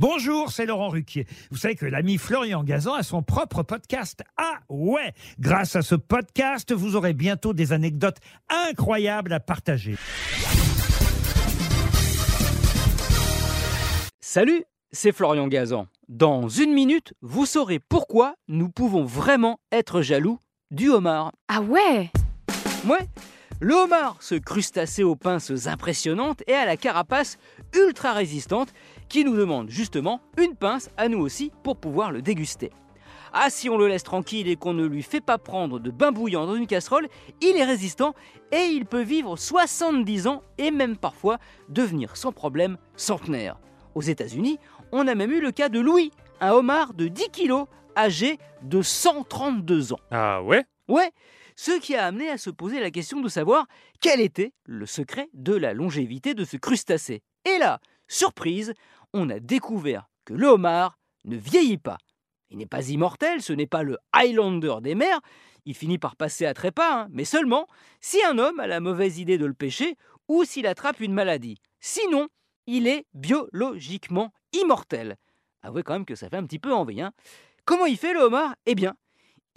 Bonjour, c'est Laurent Ruquier. Vous savez que l'ami Florian Gazan a son propre podcast. Ah ouais Grâce à ce podcast, vous aurez bientôt des anecdotes incroyables à partager. Salut, c'est Florian Gazan. Dans une minute, vous saurez pourquoi nous pouvons vraiment être jaloux du homard. Ah ouais? Ouais, le homard, ce crustacé aux pinces impressionnantes et à la carapace ultra résistante qui nous demande justement une pince à nous aussi pour pouvoir le déguster. Ah, si on le laisse tranquille et qu'on ne lui fait pas prendre de bain bouillant dans une casserole, il est résistant et il peut vivre 70 ans et même parfois devenir sans problème centenaire. Aux États-Unis, on a même eu le cas de Louis, un homard de 10 kilos âgé de 132 ans. Ah ouais? Ouais, ce qui a amené à se poser la question de savoir quel était le secret de la longévité de ce crustacé. Et là, surprise, on a découvert que le homard ne vieillit pas. Il n'est pas immortel, ce n'est pas le Highlander des mers, il finit par passer à trépas, hein, mais seulement si un homme a la mauvaise idée de le pêcher ou s'il attrape une maladie. Sinon, il est biologiquement immortel. Avouez quand même que ça fait un petit peu envie. Hein. Comment il fait le homard? Eh bien,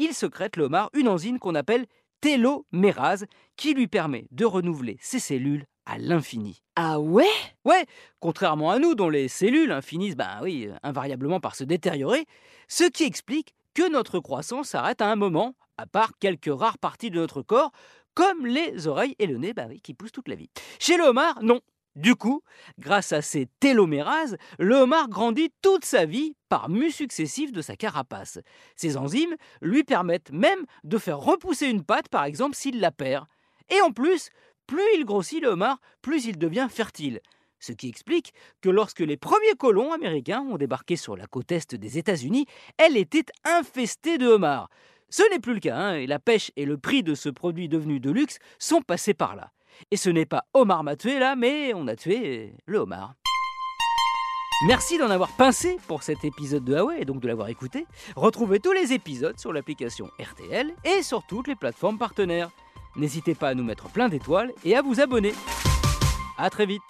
il secrète le homard une enzyme qu'on appelle télomérase qui lui permet de renouveler ses cellules à l'infini. Ah ouais? Ouais, contrairement à nous dont les cellules finissent ben oui, invariablement par se détériorer, ce qui explique que notre croissance s'arrête à un moment, à part quelques rares parties de notre corps, comme les oreilles et le nez bah oui, qui poussent toute la vie. Chez le homard, non, du coup, grâce à ces télomérases, le homard grandit toute sa vie par mus successifs de sa carapace. Ces enzymes lui permettent même de faire repousser une patte, par exemple, s'il la perd. Et en plus, plus il grossit le homard, plus il devient fertile. Ce qui explique que lorsque les premiers colons américains ont débarqué sur la côte est des États-Unis, elle était infestée de homards. Ce n'est plus le cas, hein, et la pêche et le prix de ce produit devenu de luxe sont passés par là. Et ce n'est pas Omar m'a tué là, mais on a tué le homard. Merci d'en avoir pincé pour cet épisode de Huawei et donc de l'avoir écouté. Retrouvez tous les épisodes sur l'application RTL et sur toutes les plateformes partenaires. N'hésitez pas à nous mettre plein d'étoiles et à vous abonner. A très vite